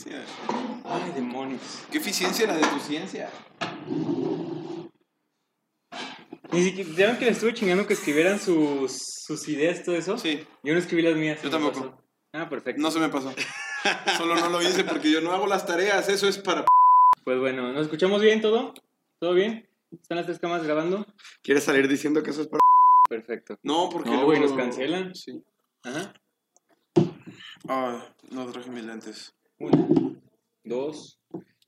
eficiencia. Ay, demonios. ¿Qué eficiencia la de tu ciencia? Ni siquiera, ¿ya ven que les estuve chingando que escribieran sus, sus ideas, todo eso? Sí, Yo no escribí las mías. Yo tampoco. pasó. Ah, perfecto. no se me pasó. Solo no lo hice porque yo no hago las tareas, eso es para... Pues bueno, ¿nos escuchamos bien todo? ¿Todo bien? ¿Están las tres cámaras grabando? ¿Quieres salir diciendo que eso es para.? Perfecto. No, porque... No, güey, luego- nos cancelan. Sí. Ajá. Ay, no traje mis lentes. Una, dos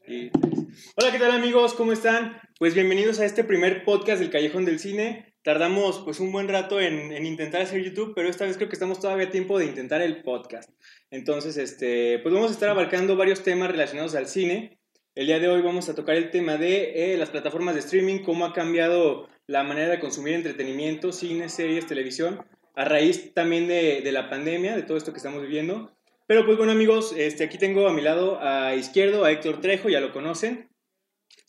y tres. Hola, ¿qué tal amigos? ¿Cómo están? Pues bienvenidos a este primer podcast del Callejón del Cine. Tardamos pues un buen rato en, en intentar hacer YouTube, pero esta vez creo que estamos todavía a tiempo de intentar el podcast. Entonces, este, pues vamos a estar abarcando varios temas relacionados al cine. El día de hoy vamos a tocar el tema de eh, las plataformas de streaming, cómo ha cambiado la manera de consumir entretenimiento, cine, series, televisión, a raíz también de, de la pandemia, de todo esto que estamos viviendo. Pero pues bueno amigos, este, aquí tengo a mi lado a izquierdo a Héctor Trejo, ya lo conocen.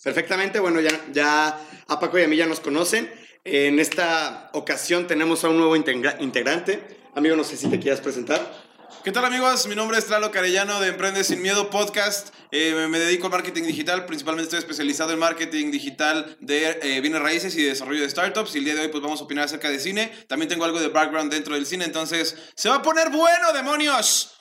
Perfectamente, bueno, ya, ya a Paco y a mí ya nos conocen. En esta ocasión tenemos a un nuevo integra- integrante. Amigo, no sé si te quieras presentar. ¿Qué tal amigos? Mi nombre es Tlalo Carellano de Emprende Sin Miedo Podcast. Eh, me, dedico al marketing digital, principalmente estoy especializado en marketing digital de eh, bienes raíces y desarrollo de startups. Y el día de hoy pues vamos a opinar acerca de cine. También tengo algo de background dentro del cine, entonces se va a poner bueno, demonios.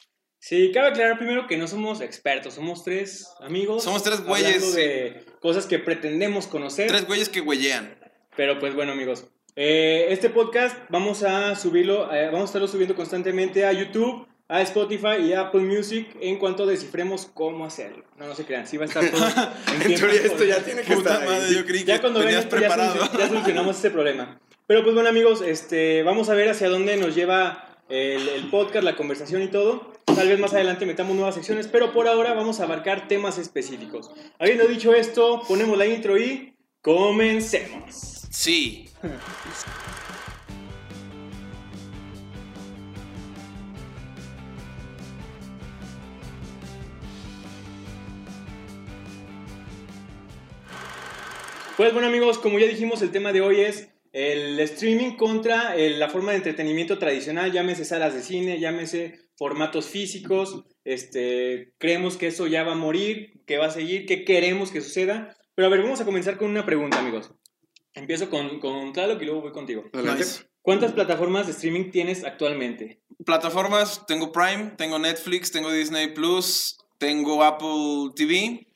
Sí, cabe aclarar primero que no somos expertos, somos tres amigos. Somos tres güeyes, hablando de cosas que pretendemos conocer. Tres güeyes que huellean. Pero pues bueno amigos, eh, este podcast vamos a subirlo, eh, vamos a estarlo subiendo constantemente a YouTube, a Spotify y a Apple Music en cuanto descifremos cómo hacerlo. No, no se crean, sí va a estar todo en En tiempo. teoría esto ya tiene que Puta estar ahí. yo creí Ya que cuando preparado. solucion- ya solucionamos este problema. Pero pues bueno amigos, este, vamos a ver hacia dónde nos lleva el, el podcast, la conversación y todo. Tal vez más adelante metamos nuevas secciones, pero por ahora vamos a abarcar temas específicos. Habiendo dicho esto, ponemos la intro y comencemos. Sí. Pues bueno amigos, como ya dijimos, el tema de hoy es el streaming contra el- la forma de entretenimiento tradicional, llámese salas de cine, llámese formatos físicos, este, creemos que eso ya va a morir, que va a seguir, que queremos que suceda. Pero a ver, vamos a comenzar con una pregunta amigos. Empiezo con, con Tlaloc y luego voy contigo. Adelante. Nice. ¿Cuántas plataformas de streaming tienes actualmente? Plataformas, tengo Prime, tengo Netflix, tengo Disney Plus, tengo Apple TV.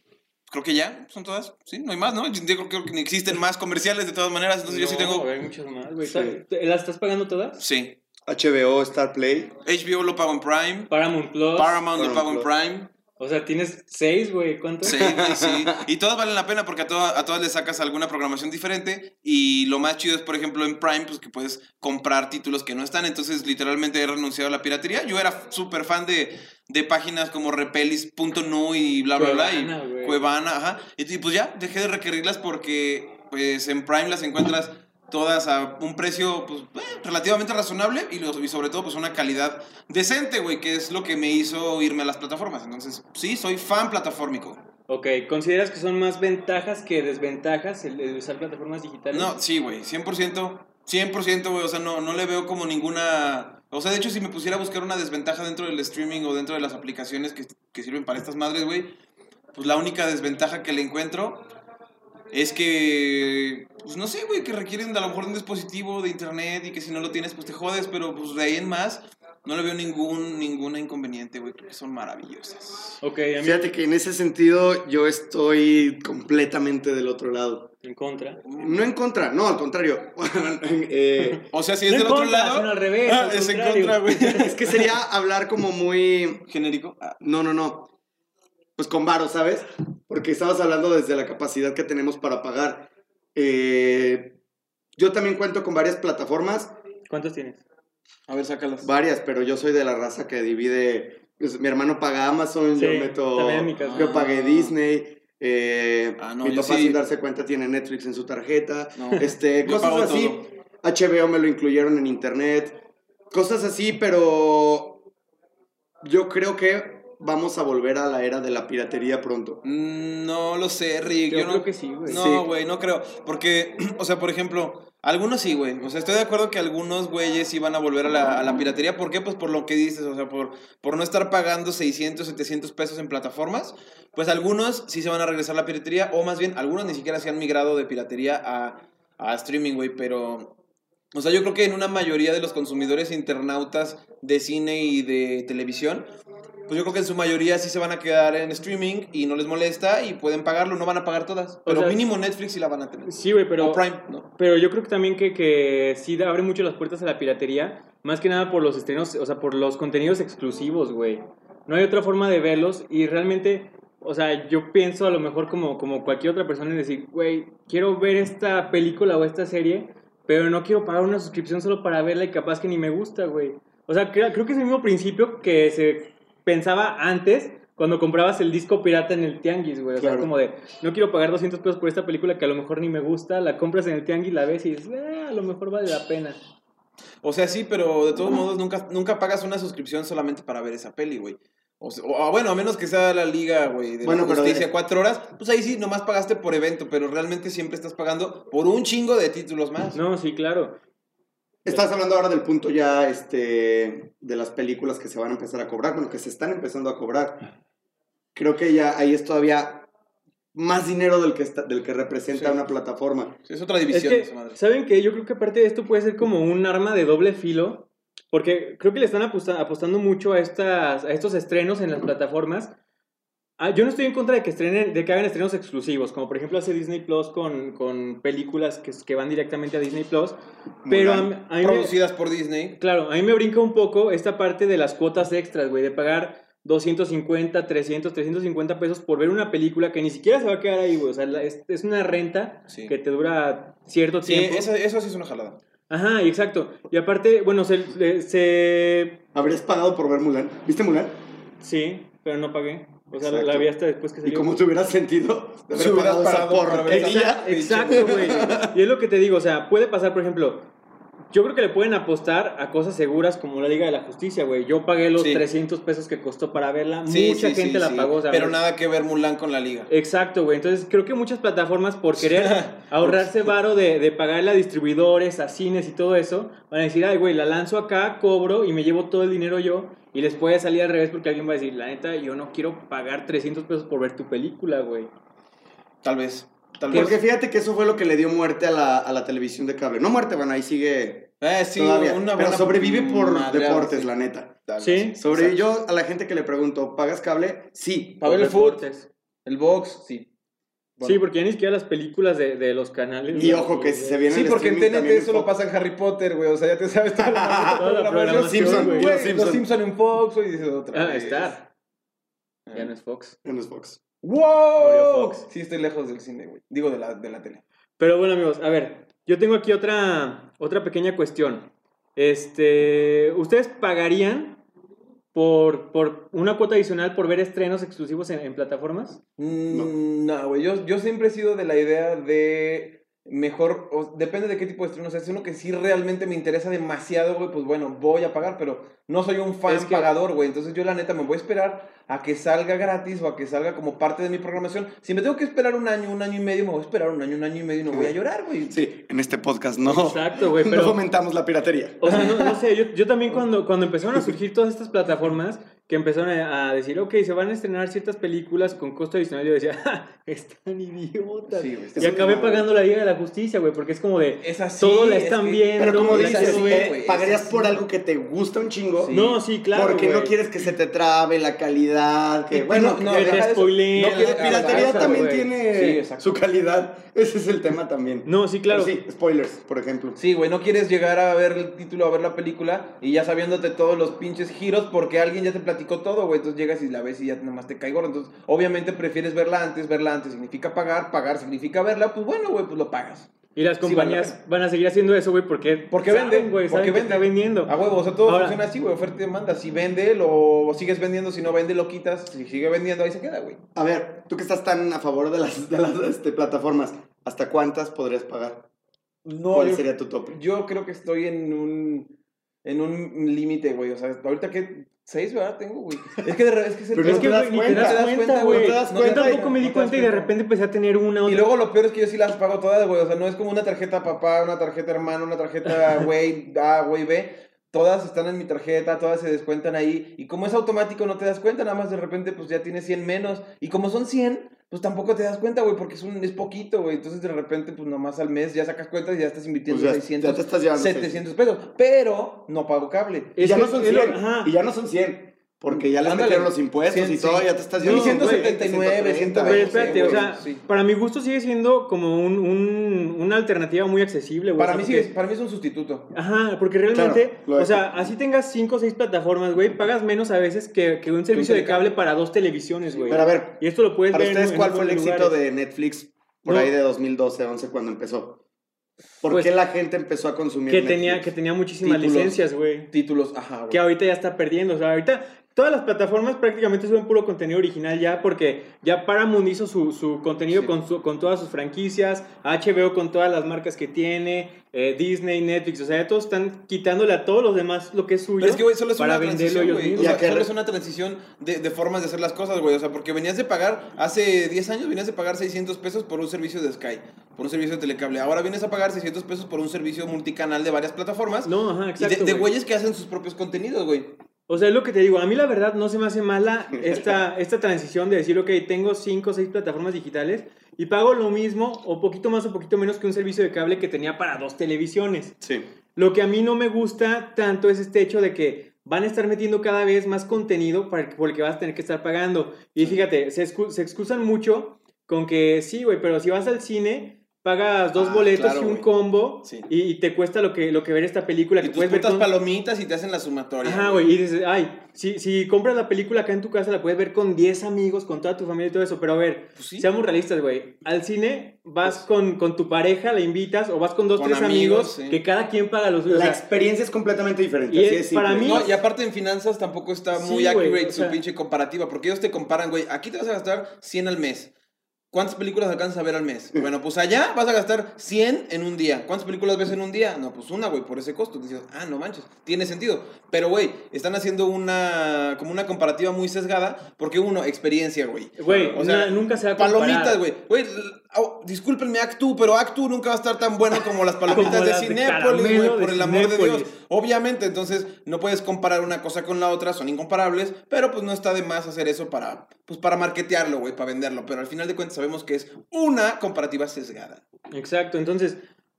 Creo que ya, son todas. Sí, no hay más, ¿no? Yo creo, creo que ni existen más comerciales de todas maneras, entonces yo sí tengo. Hay muchas más, güey. Sí. ¿Las estás pagando todas? Sí. HBO, Star Play. HBO lo pago en Prime, Paramount Plus. Paramount lo pago en. Prime. O sea, tienes seis, güey. ¿Cuántas? Sí, sí. Y todas valen la pena porque a, toda- a todas le sacas alguna programación diferente. Y lo más chido es, por ejemplo, en Prime, pues que puedes comprar títulos que no están. Entonces, literalmente he renunciado a la piratería. Yo era súper fan de, de páginas como repelis.nu y bla, bla, bla. Cuevana, Y. Cuevana, ajá. Y, y pues ya, dejé de requerirlas porque, pues en Prime las encuentras todas a un precio pues, eh, relativamente razonable y, lo- y sobre todo pues una calidad decente, güey, que es lo que me hizo irme a las plataformas. Entonces, sí, soy fan plataformico. Ok, ¿consideras que son más ventajas que desventajas el, el usar plataformas digitales? No, sí, güey, 100%, 100%, güey, o sea, no, no le veo como ninguna... O sea, de hecho, si me pusiera a buscar una desventaja dentro del streaming o dentro de las aplicaciones que, que sirven para estas madres, güey, pues la única desventaja que le encuentro es que, pues no sé, güey, que requieren de a lo mejor un dispositivo de internet y que si no lo tienes, pues te jodes, pero pues de ahí en más no le veo ningún, ninguna inconveniente, güey, creo que son maravillosas. Ok, a mí Fíjate que en ese sentido yo estoy completamente del otro lado. en contra. No en contra, no, al contrario. Eh, O sea, si es No del otro contra, lado... sino al revés, Ah, al es en contra, güey. es que sería hablar como muy... Genérico. Ah, No, no, no. Pues con varo, ¿sabes? Porque estabas hablando desde la capacidad que tenemos para pagar. Eh, yo también cuento con varias plataformas, ¿Cuántos tienes? A ver, sácalas. varias, pero yo soy de la raza que divide. pues, mi hermano paga Amazon, Sí, yo meto. también en mi caso. Yo pagué Disney. eh, Ah, no, mi papá sí. sin darse cuenta tiene Netflix en su tarjeta. No. Este, cosas así. todo. HBO me lo incluyeron en internet. Cosas así, pero yo creo que vamos a volver a la era de la piratería pronto. Mm, No lo sé, Rick. Yo Yo, creo no, que sí, güey. No, Sí. güey, no creo. Porque, o sea, por ejemplo, Algunos sí, güey. O sea, estoy de acuerdo que algunos güeyes sí van a volver a la, a la piratería. ¿Por qué? Pues por lo que dices, o sea, por, por no estar pagando 600, 700 pesos en plataformas. Pues algunos sí se van a regresar a la piratería, o más bien, algunos ni siquiera se han migrado de piratería a, a streaming, güey. Pero, o sea, yo creo que en una mayoría de los consumidores internautas de cine y de televisión, pues yo creo que en su mayoría sí se van a quedar en streaming y no les molesta y pueden pagarlo, no van a pagar todas. Pero sea, mínimo Netflix sí la van a tener. Sí, güey, pero... O Prime, ¿no? Pero yo creo que también que, que sí abre mucho las puertas a la piratería, más que nada por los estrenos, o sea, por los contenidos exclusivos, güey. No hay otra forma de verlos y realmente, o sea, yo pienso a lo mejor como, como cualquier otra persona en decir, güey, quiero ver esta película o esta serie, pero no quiero pagar una suscripción solo para verla y capaz que ni me gusta, güey. O sea, creo, creo que es el mismo principio que se pensaba antes cuando comprabas el disco pirata en el tianguis, güey. O sea, como de, no quiero pagar 200 pesos por esta película que a lo mejor ni me gusta, la compras en el tianguis, la ves y dices, "Ah, a lo mejor vale la pena. O sea, sí, pero de todos modos nunca, nunca pagas una suscripción solamente para ver esa peli, güey. O, sea, o, ah, bueno, a menos que sea la liga, güey, de Bueno, la pero justicia, de- cuatro horas, pues ahí sí, nomás pagaste por evento, pero realmente siempre estás pagando por un chingo de títulos más. No, sí, claro. Estás hablando ahora del punto ya este, de las películas que se van a empezar a cobrar, bueno, que se están empezando a cobrar. Creo que ya ahí es todavía más dinero del que, está, del que representa Sí. una plataforma. Es otra Es división que, esa madre. ¿saben qué? Yo creo que aparte de esto puede ser como un arma de doble filo, porque creo que le están aposta- apostando mucho a, estas, a estos estrenos en las plataformas. Ah, yo no estoy en contra de que estrenen, de que hagan estrenos exclusivos, como por ejemplo hace Disney Plus con, con películas que, que van directamente a Disney Plus. Pero a, mí- me, Producidas por Disney. claro, a mí me brinca un poco esta parte de las cuotas extras, güey, de pagar 250, 300, 350 pesos por ver una película que ni siquiera se va a quedar ahí, güey. O sea, es, es una renta Sí. que te dura cierto Sí, tiempo. eso, eso sí es una jalada. Ajá, exacto. Y aparte, bueno, se... ¿Habrías pagado por ver Mulan? ¿Viste Mulan? Sí, pero no pagué. O sea, la, Exacto. la vi hasta después que ¿Y salió. cómo te hubieras sentido de Si haber hubieras pagado esa pagado por haber porquería? Exacto, exacto, güey. Y es lo que te digo, o sea, puede pasar, por ejemplo, yo creo que le pueden apostar a cosas seguras como la Liga de la Justicia, güey. Yo pagué los Sí. 300 pesos que costó para verla. Sí, Mucha sí, gente la pagó, ¿sabes? Pero nada que ver Mulan con la liga. Exacto, güey. Entonces creo que muchas plataformas por querer ahorrarse varo de, de pagarle a distribuidores, a cines y todo eso, van a decir, ay, güey, la lanzo acá, cobro y me llevo todo el dinero yo. Y les puede salir al revés porque alguien va a decir, la neta, yo no quiero pagar 300 pesos por ver tu película, güey. Tal vez. Tal vez. Porque fíjate que eso fue lo que le dio muerte a la, a la televisión de cable. No muerte, bueno, ahí sigue Eh, sí, todavía. una pero buena sobrevive por madreada, deportes, sí. la neta. Sí. Sobre Exacto. yo a la gente que le pregunto, ¿pagas cable? Sí. Para ver el deportes. el box, sí. Bueno. Sí, porque ya ni siquiera las películas de, de los canales. Y ojo que si se viene Sí, porque en TNT solo Fox. pasa en Harry Potter, güey. O sea, ya te sabes toda la, Toda la programación, Los Simpson, güey. Los Simpson. Los Simpson en Fox, güey. Dices otra Ah, vez. Star. Ya no es Fox. En los Fox. ¡Wow! Sí, estoy lejos del cine, güey. Digo, de la, de la tele. Pero bueno, amigos, a ver, yo tengo aquí otra, otra pequeña cuestión. Este, ¿ustedes pagarían por, por una cuota adicional por ver estrenos exclusivos en, en plataformas? Mm, No, güey. yo, yo siempre he sido de la idea de mejor, o- depende de qué tipo de estreno. O sea, si es uno que sí realmente me interesa demasiado, güey, pues bueno, voy a pagar, pero no soy un fan Es que- pagador, güey. Entonces yo la neta me voy a esperar a que salga gratis o a que salga como parte de mi programación. Si me tengo que esperar un año, un año y medio, me voy a esperar un año, un año y medio y no voy a llorar, güey. Sí, en este podcast no. Exacto, güey, No pero... fomentamos la piratería. O sea, no, no sé, yo, yo también cuando, cuando empezaron a surgir todas estas plataformas que empezaron a, decir, ok, se van a estrenar ciertas películas con costo adicional, yo decía, "Ja, están idiotas. Sí, güey, y acabé pagando la Liga de la Justicia, güey, porque es como de, Es así. todo la es están que- viendo. Pero como dices, quiero sí, ver. eh, güey, pagarías es por así. algo que te gusta un chingo. Sí. No, sí, claro, porque no quieres que se te trabe la calidad. Que, Y- bueno, no, que te de eso. spoileen, No que quiero- la ah, piratería también güey. tiene Sí, exacto. su calidad. Ese es el tema también. No, sí, claro. Pero sí, spoilers, por ejemplo. Sí, güey, no quieres llegar a ver el título, a ver la película y ya sabiéndote todos los pinches giros porque alguien ya te platicó todo, güey. Entonces llegas y la ves y ya nomás te cae gordo. Entonces, obviamente prefieres verla antes, verla antes significa pagar, pagar significa verla, pues bueno, güey, pues lo pagas. Y las Sí, vale la compañías van a seguir haciendo eso, güey, porque Porque saben, venden, güey, porque venden. está vendiendo. A huevo, o sea, todo Ahora- funciona así, güey, oferta y demanda. Si vende, lo sigues vendiendo, si no vende, lo quitas. Si sigue vendiendo, ahí se queda, güey. A ver, tú que estás tan a favor de las, de las este, plataformas, ¿hasta cuántas podrías pagar? No, ¿Cuál yo, sería tu tope? yo creo que estoy en un, en un límite, güey. O sea, ahorita que Seis, ¿verdad? Tengo, güey. Es que de es que es el Pero Es que, te das güey, ni te cuenta, das te das cuenta, güey. no te das Yo cuenta tampoco y- me di cuenta y de repente empecé a tener una Y otra. luego lo peor es que yo sí las pago todas, güey. O sea, no es como una tarjeta papá, una tarjeta hermano, una tarjeta güey A, güey B. Todas están en mi tarjeta, todas se descuentan ahí. Y como es automático, no te das cuenta. Nada más de repente, pues ya tienes 100 menos. Y como son 100, pues tampoco te das cuenta, güey, porque es, un, es poquito, güey. Entonces de repente, pues nomás al mes ya sacas cuentas y ya estás invirtiendo Pues ya- 600, ya te estás llevando 700 pesos. Pero no pago cable. Y ya que no son es lo- 100. ajá. Y ya no son 100. Porque ya les Ándale. metieron los impuestos 100, y todo, sí. ya te estás llevando 179, 130. Pero 120, espérate, o sea, sí. para mi gusto sigue siendo como un, un- una alternativa muy accesible, güey. Para o sea, mí, porque- para mí es un sustituto. Ajá, porque realmente, Claro, o sea, así tengas 5 o 6 plataformas, güey, pagas menos a veces que, que un servicio de cable para dos televisiones, güey. Pero a ver, Y esto lo puedes para ver ustedes, en ¿cuál fue el éxito lugares. de Netflix por No. ahí de 2012, 11 cuando empezó? ¿Por Pues, qué la gente empezó a consumir que Netflix? tenía, que tenía muchísimas Títulos. licencias, güey. Títulos, ajá, güey. Que ahorita ya está perdiendo. O sea, ahorita todas las plataformas prácticamente suben puro contenido original ya porque ya Paramount hizo su, su contenido Sí. con, su- con todas sus franquicias, HBO con todas las marcas que tiene, eh, Disney, Netflix. O sea, ya todos están quitándole a todos los demás lo que es suyo Pero es que, güey, solo es para una venderlo transición, ellos güey. O mismos. Ya sea, que solo es una transición de, de formas de hacer las cosas, güey. O sea, porque venías de pagar, hace 10 años venías de pagar 600 pesos por un servicio de Sky, por un servicio de telecable. Ahora vienes a pagar 600 pesos por un servicio multicanal de varias plataformas. No, ajá, y exacto. de, de güey. güeyes que hacen sus propios contenidos, güey. O sea, es lo que te digo. A mí la verdad no se me hace mala esta, esta transición de decir, ok, tengo 5 o 6 plataformas digitales y pago lo mismo o poquito más o poquito menos que un servicio de cable que tenía para dos televisiones. Sí. Lo que a mí no me gusta tanto es este hecho de que van a estar metiendo cada vez más contenido para, por el que vas a tener que estar pagando. Y fíjate, se, excu- se excusan mucho con que sí, güey, pero si vas al cine, pagas dos Ah, boletos claro, y un güey. combo Sí. y, y te cuesta lo que, lo que ver esta película. Y que tus puedes ver putas con- palomitas y te hacen la sumatoria. Ajá, güey, y dices, ay, si, si compras la película acá en tu casa, la puedes ver con 10 amigos, con toda tu familia y todo eso, pero a ver, Pues sí. seamos realistas, güey, al cine vas con, con tu pareja, la invitas, o vas con dos, Con tres amigos, amigos, sí. que cada quien paga los suyos. o La sea, experiencia es completamente diferente. y así es- para mí- No, y aparte en finanzas tampoco está Sí, muy accurate o su sea- pinche comparativa, porque ellos te comparan, güey, aquí te vas a gastar 100 al mes. ¿Cuántas películas alcanzas a ver al mes? Bueno, pues allá vas a gastar 100 en un día. ¿Cuántas películas ves en un día? No, pues una, güey, por ese costo. Dices, ah, no manches, tiene sentido. Pero, güey, están haciendo una, como una comparativa muy sesgada, porque uno, experiencia, güey. Güey, O sea, nunca se va a comparar. Palomitas, güey. Güey, oh, discúlpenme, Actu, pero Actu nunca va a estar tan bueno como las palomitas Como de las de Cinépolis, de por el amor de. Dios. Obviamente, entonces no puedes comparar una cosa con la otra, son incomparables, pero pues no está de más hacer eso para, pues para marketearlo, güey, para venderlo. Pero al final de cuentas sabemos que es una comparativa sesgada. Exacto, entonces,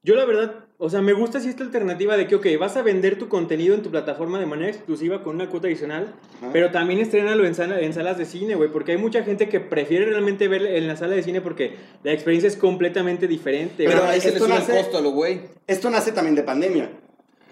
yo la verdad, o sea, me gusta si esta alternativa de que, ok, vas a vender tu contenido en tu plataforma de manera exclusiva con una cuota adicional, Ajá. pero también estrénalo en, sala- en salas de cine, güey, porque hay mucha gente que prefiere realmente ver en la sala de cine porque la experiencia es completamente diferente. Pero, ahí se le esto sube nace- el costo a lo güey. Esto nace también de pandemia.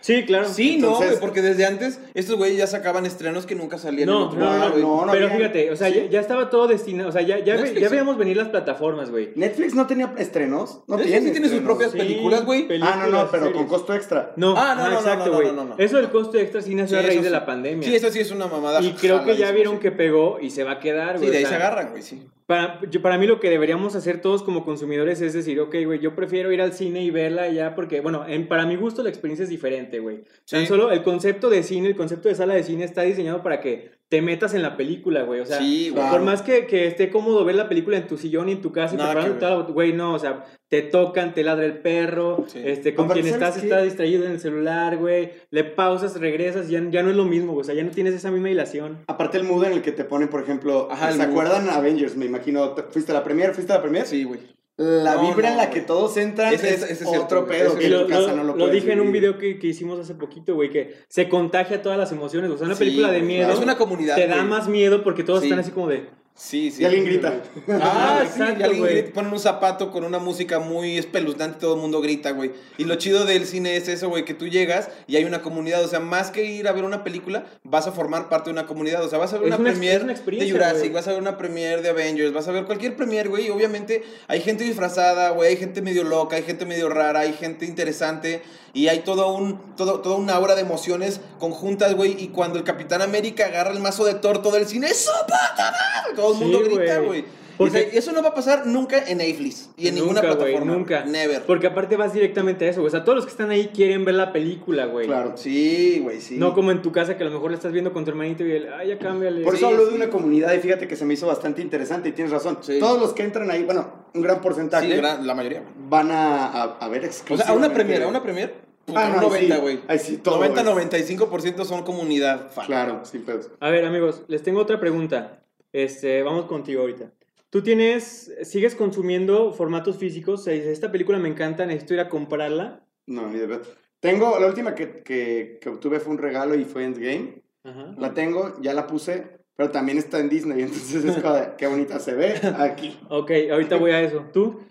Sí, claro. Sí, no, Entonces- güey, porque desde antes estos güeyes ya sacaban estrenos que nunca salían en No, otro no, lado, no, no, no pero había- fíjate, o sea, sí. ya, ya estaba todo destinado, o sea, ya, ya, Netflix, veíamos venir las plataformas, güey. Netflix no tenía estrenos. No Netflix tiene. sí tiene sus propias películas, güey. Ah, no, no, pero series. con costo extra. No, Ah, no, ajá, no, no, exacto, no, no, güey. no, no. Eso del costo extra sí nació Sí, a raíz de la pandemia. Sí, eso sí es una mamada. y creo que ya vieron que pegó y se va a quedar, güey. Sí, de ahí se agarran, güey, sí. Para, yo- para mí lo que deberíamos hacer todos como consumidores es decir, ok, güey, yo prefiero ir al cine y verla ya porque, bueno, en, para mi gusto la experiencia es diferente, güey. Tan Sí. solo el concepto de cine, el concepto de sala de cine está diseñado para que te metas en la película, güey. O sea, Sí, por más que, que esté cómodo ver la película en tu sillón y en tu casa y Güey, no, o sea, te tocan, te ladra el perro, Sí. este, con Aparte, quien ¿sabes estás está distraído en el celular, güey. Le pausas, regresas, ya, ya no es lo mismo, güey. O sea, ya no tienes esa misma dilación. Aparte el mood en el que te ponen, por ejemplo, Ajá, ¿se acuerdan Avengers? Me imagino, ¿te- ¿fuiste a la premier? ¿Fuiste a la premier? Sí, güey. La No, vibra no, en la que todos entran Ese- es ese- es otro pedo que lo, casa no lo lo dije en un video que, que hicimos hace poquito, güey, que se contagia todas las emociones. O sea, una Sí, película de miedo. Es una comunidad, te da más miedo porque todos Sí. están así como de... Sí, sí. Y alguien grita. Ah, sí, Exacto, y alguien güey. grita, ponen un zapato con una música muy espeluznante y todo el mundo grita, güey. Y lo chido del cine es eso, güey, que tú llegas y hay una comunidad. O sea, más que ir a ver una película, vas a formar parte de una comunidad. O sea, vas a ver Es una, una es una de Jurassic, güey. vas a ver una premiere de Avengers, vas a ver cualquier premiere, güey. Y obviamente hay gente disfrazada, güey, hay gente medio loca, hay gente medio rara, hay gente interesante. Y hay todo un, todo, toda una aura de emociones conjuntas, güey. Y cuando el Capitán América agarra el mazo de Thor, todo el cine, ¡eso, puta madre! Todo el mundo Sí, grita, güey. Porque- O eso no va a pasar nunca en Netflix y en ninguna Nunca, plataforma. nunca. Never. Porque aparte vas directamente a eso, güey. O sea, todos los que están ahí quieren ver la película, güey. Claro. Sí, güey, sí. No como en tu casa que a lo mejor la estás viendo con tu hermanito y él, ay, ya cámbiale. Por Sí, eso hablo sí. de una comunidad y fíjate que se me hizo bastante interesante y tienes razón. Sí. Todos los que entran ahí, bueno, un gran porcentaje, Sí, gran- la mayoría. güey. van a, a, a ver O exclusivamente. sea, a una premier, a una premier. puta, Ah, no, ahí 90, sí. güey. Ahí sí, todo 90, es- 95% son comunidad fan. Claro, sin pedos. A ver, amigos, les tengo otra pregunta. Este, vamos contigo ahorita. ¿Tú tienes, sigues consumiendo formatos físicos? Esta película me encanta, necesito ir a comprarla. No, ni de verdad. Tengo, la última que, que, que obtuve fue un regalo y fue Endgame. Ajá. La tengo, ya la puse, pero también está en Disney, entonces es de, qué bonita se ve aquí. Ok, ahorita voy a eso. ¿Tú?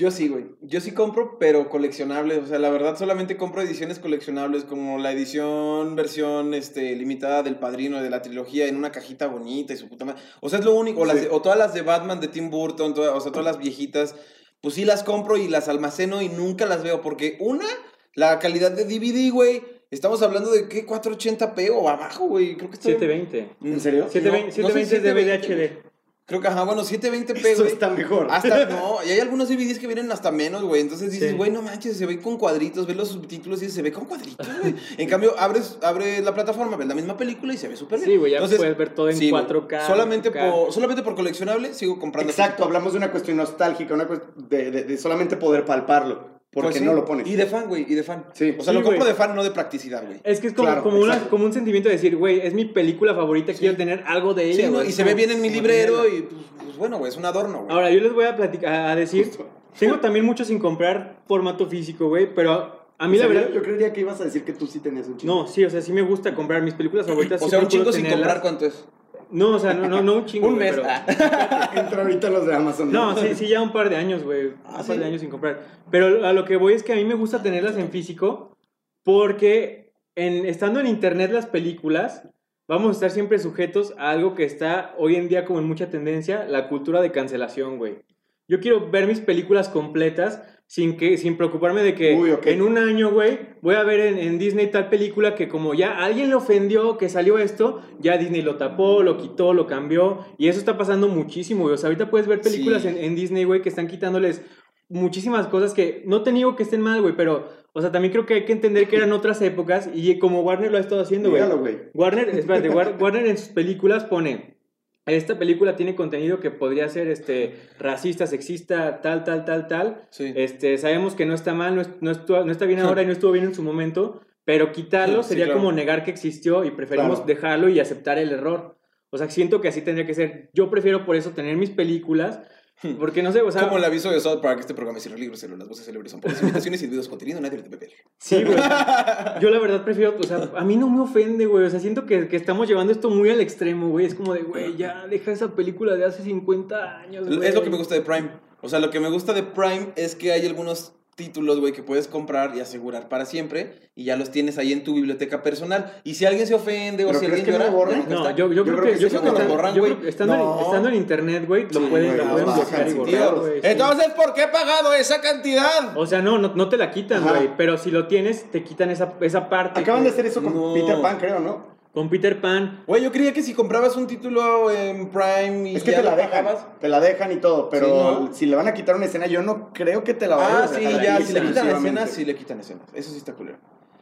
Yo sí, güey. Yo sí compro, pero coleccionables. O sea, la verdad solamente compro ediciones coleccionables, como la edición versión este, limitada del Padrino, de la trilogía, en una cajita bonita y su puta madre. O sea, es lo único. O, las Sí. de- o todas las de Batman de Tim Burton, todas- o sea, todas las viejitas. Pues sí las compro y las almaceno y nunca las veo. Porque una, la calidad de DVD, güey. Estamos hablando de qué, 480p o abajo, güey. Creo que está... 720. ¿En serio? 720, no 720 es sé, DVD 720, HD. Creo que, ajá, bueno, 720p, Eso güey. está mejor. Hasta, no, y hay algunos DVDs que vienen hasta menos, güey. Entonces dices, Sí. güey, no manches, se ve con cuadritos, ves los subtítulos y dices, se ve con cuadritos, güey. En cambio, abres, abres la plataforma, ves la misma película y se ve súper bien. Sí, güey, ya Entonces, puedes ver todo en sí, güey, 4K. Solamente 8K. por, solamente por coleccionable sigo comprando. Exacto, hablamos de una cuestión nostálgica, una cuestión de, de- de solamente poder palparlo, porque Pues sí, no lo pones. Y de fan, güey, y de fan. Sí. O sea, Sí, lo compro de fan, no de practicidad, güey. Es que es como, Claro, como, una- exacto. como un sentimiento de decir, güey, es mi película favorita, quiero tener algo de ella. Sí, ¿no? güey. Y se ve bien en mi librero y pues, pues, bueno, güey, es un adorno, güey. Ahora, yo les voy a platicar, a decir, Justo. tengo también mucho sin comprar formato físico, güey, pero a mí O la verdad... yo, yo creería que ibas a decir que tú sí tenías un chingo. No, sí, o sea, sí me gusta comprar mis películas favoritas. o sí sea, un chingo sin tenerlas. comprar, ¿cuánto es? No, o sea, no, no, no un chingo. Un mes. pero- ah. Entra ahorita los de Amazon. No, sí, sí, ya un par de años, güey. Ah, un par de años sin comprar. Pero a lo que voy es que a mí me gusta tenerlas en físico porque en, estando en internet las películas vamos a estar siempre sujetos a algo que está hoy en día como en mucha tendencia, la cultura de cancelación, güey. Yo quiero ver mis películas completas sin, que, sin preocuparme de que Uy, en un año, güey, voy a ver en, en Disney tal película que como ya alguien le ofendió que salió esto, ya Disney lo tapó, lo quitó, lo cambió. Y eso está pasando muchísimo, güey. O sea, ahorita puedes ver películas Sí. en, en Disney, güey, que están quitándoles muchísimas cosas que no te que estén mal, güey, pero, o sea, también creo que hay que entender que eran otras épocas y como Warner lo ha estado haciendo, güey. Warner, espérate, War- Warner en sus películas pone, esta película tiene contenido que podría ser este, racista, sexista, tal, tal, tal, tal. Sí. Este, sabemos que no está mal, no, es- no estu- no está bien ahora y no estuvo bien en su momento, pero quitarlo Sí, sería claro. como negar que existió y preferimos Claro. dejarlo y aceptar el error. O sea, siento que así tendría que ser. Yo prefiero por eso tener mis películas, porque no sé, o sea... Como el aviso de South Park, este programa es irrelibre, las voces célebres son por las imitaciones y el video es contenido, nadie le debe ver. Sí, güey. Yo la verdad prefiero, o sea, a mí no me ofende, güey. O sea, siento que, que estamos llevando esto muy al extremo, güey. Es como de, güey, ya deja esa película de hace 50 años, güey. Es lo que me gusta de Prime. O sea, lo que me gusta de Prime es que hay algunos títulos, güey, que puedes comprar y asegurar para siempre y ya los tienes ahí en tu biblioteca personal. Y si alguien se ofende o ¿Pero si alguien que no llora, nunca No, está. yo, yo, creo, que, yo sí creo que que, borran, yo creo que estando, No. en, estando en internet, güey, lo Sí, pueden, lo pueden bloquear y borrar, güey. sí. Entonces, ¿por qué he pagado esa cantidad? O sea, no, no, no te la quitan, güey. Pero si lo tienes, te quitan esa, esa parte. Acaban de hacer eso con No. Peter Pan, creo, ¿no? Con Peter Pan. Güey, yo creía que si comprabas un título en Prime y Es que ya te la dejan, pagabas- te la dejan y todo, pero Sí, ¿no? si le van a quitar una escena, yo no creo que te la vayan Ah, a sí, dejar ya, ahí si le quitan escenas, sí le quitan escenas. Eso sí está culero.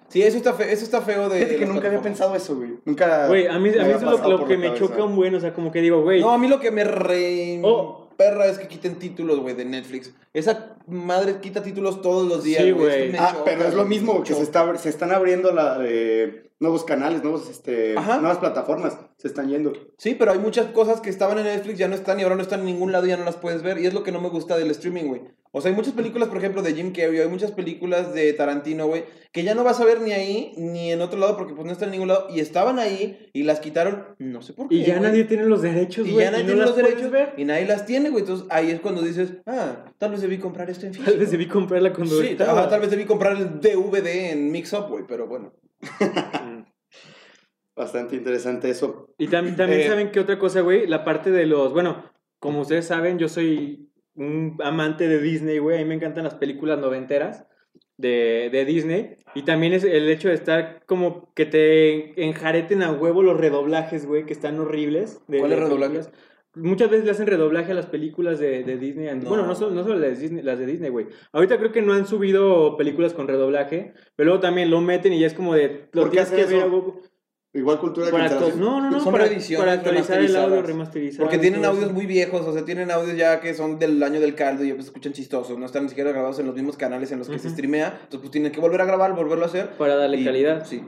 Sí, eso está, fe- eso está feo de... Fíjate que nunca había pensado eso, güey. Nunca. Güey, a mí, a mí eso es lo, que me cabeza. choca un buen. O sea, como que digo, güey. No, a mí lo que me re... Oh. Perra es que quiten títulos, güey, de Netflix. Esa madre quita títulos todos los días, Sí, güey. Ah, pero es lo mismo, que se, choca. está, se están abriendo la, eh, nuevos canales, nuevos, este, Ajá. nuevas plataformas, se están yendo. Sí, pero hay muchas cosas que estaban en Netflix, ya no están y ahora no están en ningún lado y ya no las puedes ver. Y es lo que no me gusta del streaming, güey. O sea, hay muchas películas, por ejemplo, de Jim Carrey, hay muchas películas de Tarantino, güey, que ya no vas a ver ni ahí ni en otro lado porque pues no están en ningún lado. Y estaban ahí y las quitaron, no sé por qué. y ya nadie tiene los derechos, Y güey. ya nadie no tiene las los derechos ver. y nadie las tiene, güey. Entonces ahí es cuando dices, ah, tal vez debí comprar esto en físico. Tal vez debí comprarla cuando Sí, estaba. tal vez debí comprar el DVD en Mix Up, güey, pero bueno. Mm. Bastante interesante eso. Y tam- también Eh, saben que otra cosa, güey, la parte de los, bueno, como ustedes saben, yo soy un amante de Disney, güey, a mí me encantan las películas noventeras de, de Disney. Y también es el hecho de estar como que te enjareten a huevo los redoblajes, güey, que están horribles. de- ¿Cuáles redoblajes? Muchas veces le hacen redoblaje a las películas de, de Disney. No. Bueno, no solo, no solo las de Disney, las de Disney, güey. Ahorita creo que no han subido películas con redoblaje, pero luego también lo meten y ya es como de... Lo ¿Por qué que ver, Igual cultura para actu- No, no, no, Son para, para actualizar el audio remasterizado. Porque tienen audios muy viejos, o sea, tienen audios ya que son del año del caldo y ya pues se escuchan chistosos, no están ni siquiera grabados en los mismos canales en los que se Ujú. streamea, entonces pues tienen que volver a grabar, volverlo a hacer. Para darle y- calidad. Sí.